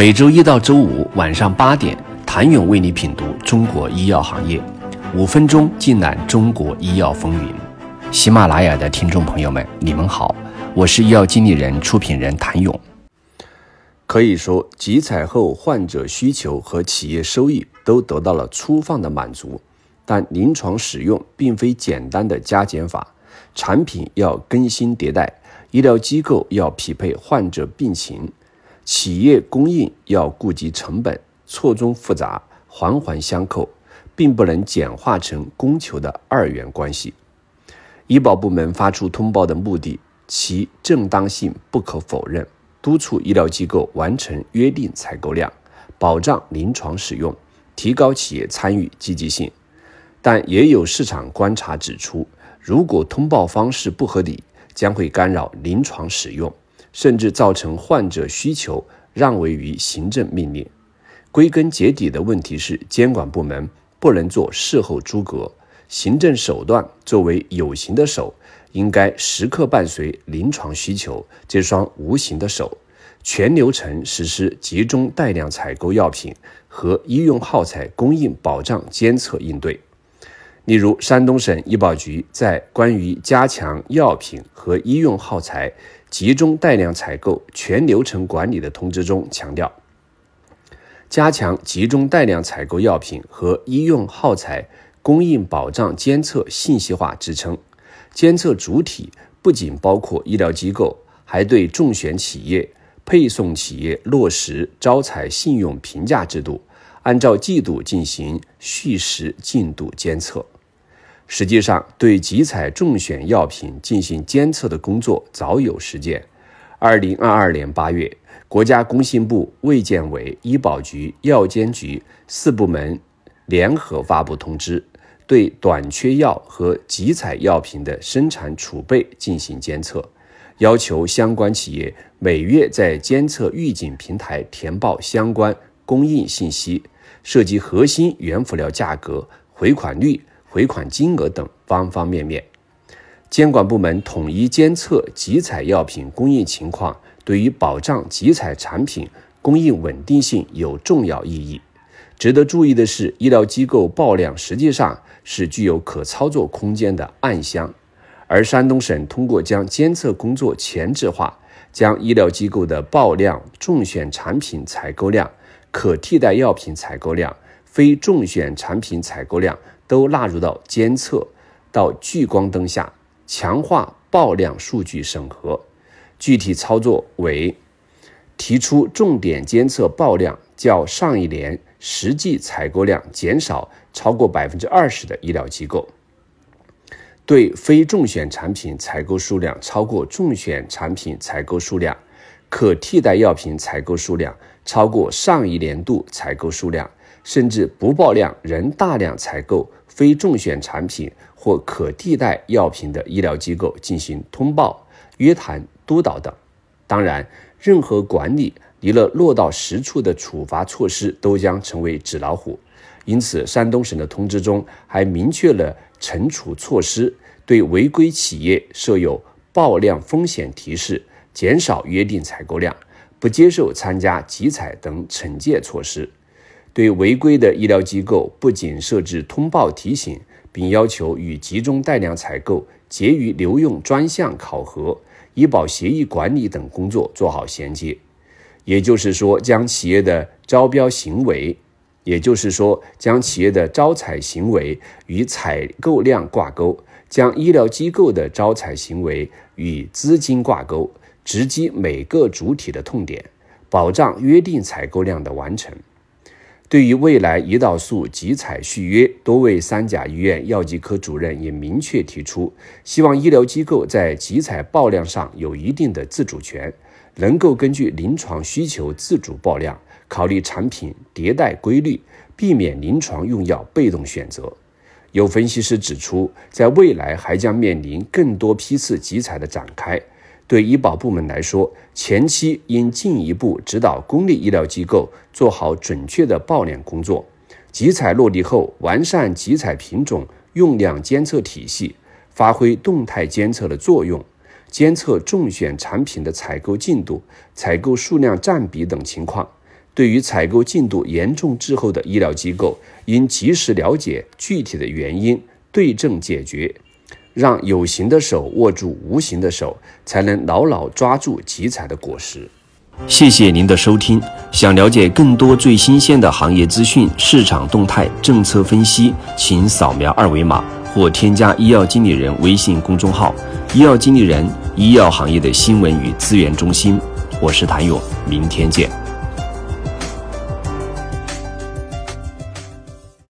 每周一到周五晚上八点，谭勇为你品读中国医药行业，五分钟尽览中国医药风云。喜马拉雅的听众朋友们，你们好，我是医药经理人、出品人谭勇。可以说，集采后患者需求和企业收益都得到了粗放的满足，但临床使用并非简单的加减法，产品要更新迭代，医疗机构要匹配患者病情。企业供应要顾及成本，错综复杂，环环相扣，并不能简化成供求的二元关系。医保部门发出通报的目的，其正当性不可否认，督促医疗机构完成约定采购量，保障临床使用，提高企业参与积极性。但也有市场观察指出，如果通报方式不合理，将会干扰临床使用。甚至造成患者需求让位于行政命令。归根结底的问题是，监管部门不能做事后诸葛，行政手段作为有形的手，应该时刻伴随临床需求这双无形的手，全流程实施集中带量采购药品和医用耗材供应保障监测应对。例如，山东省医保局在关于加强药品和医用耗材集中带量采购全流程管理的通知中强调，加强集中带量采购药品和医用耗材供应保障监测信息化支撑，监测主体不仅包括医疗机构，还对中选企业、配送企业落实招采信用评价制度。按照季度进行虚实进度监测，实际上对集采中选药品进行监测的工作早有实践。二零二二年八月，国家工信部、卫健委、医保局、药监局四部门联合发布通知，对短缺药和集采药品的生产储备进行监测，要求相关企业每月在监测预警平台填报相关。供应信息涉及核心原辅料价格、回款率、回款金额等方方面面。监管部门统一监测集采药品供应情况，对于保障集采产品供应稳定性有重要意义。值得注意的是，医疗机构报量实际上是具有可操作空间的暗箱，而山东省通过将监测工作前置化，将医疗机构的报量、重选产品采购量。可替代药品采购量、非重选产品采购量都纳入到监测，到聚光灯下强化报量数据审核。具体操作为：提出重点监测报量较上一年实际采购量减少超过百分之二十的医疗机构；对非中选产品采购数量超过中选产品采购数量。可替代药品采购数量超过上一年度采购数量，甚至不报量仍大量采购非中选产品或可替代药品的医疗机构进行通报、约谈、督导等。当然，任何管理离了落到实处的处罚措施都将成为纸老虎。因此，山东省的通知中还明确了惩处措施，对违规企业设有报量风险提示。减少约定采购量，不接受参加集采等惩戒措施。对违规的医疗机构，不仅设置通报提醒，并要求与集中带量采购结余留用专项考核、医保协议管理等工作做好衔接。也就是说，将企业的招标行为，也就是说，将企业的招采行为与采购量挂钩，将医疗机构的招采行为与资金挂钩。直击每个主体的痛点，保障约定采购量的完成。对于未来胰岛素集采续约，多位三甲医院药剂科主任也明确提出，希望医疗机构在集采报量上有一定的自主权，能够根据临床需求自主报量，考虑产品迭代规律，避免临床用药被动选择。有分析师指出，在未来还将面临更多批次集采的展开。对医保部门来说，前期应进一步指导公立医疗机构做好准确的报量工作；集采落地后，完善集采品种用量监测体系，发挥动态监测的作用，监测中选产品的采购进度、采购数量占比等情况，对于采购进度严重滞后的医疗机构，应及时了解具体的原因，对症解决，让有形的手握住无形的手，才能牢牢抓住集采的果实。谢谢您的收听。想了解更多最新鲜的行业资讯、市场动态、政策分析，请扫描二维码或添加医药经理人微信公众号“医药经理人”医药行业的新闻与资源中心。我是谭勇，明天见。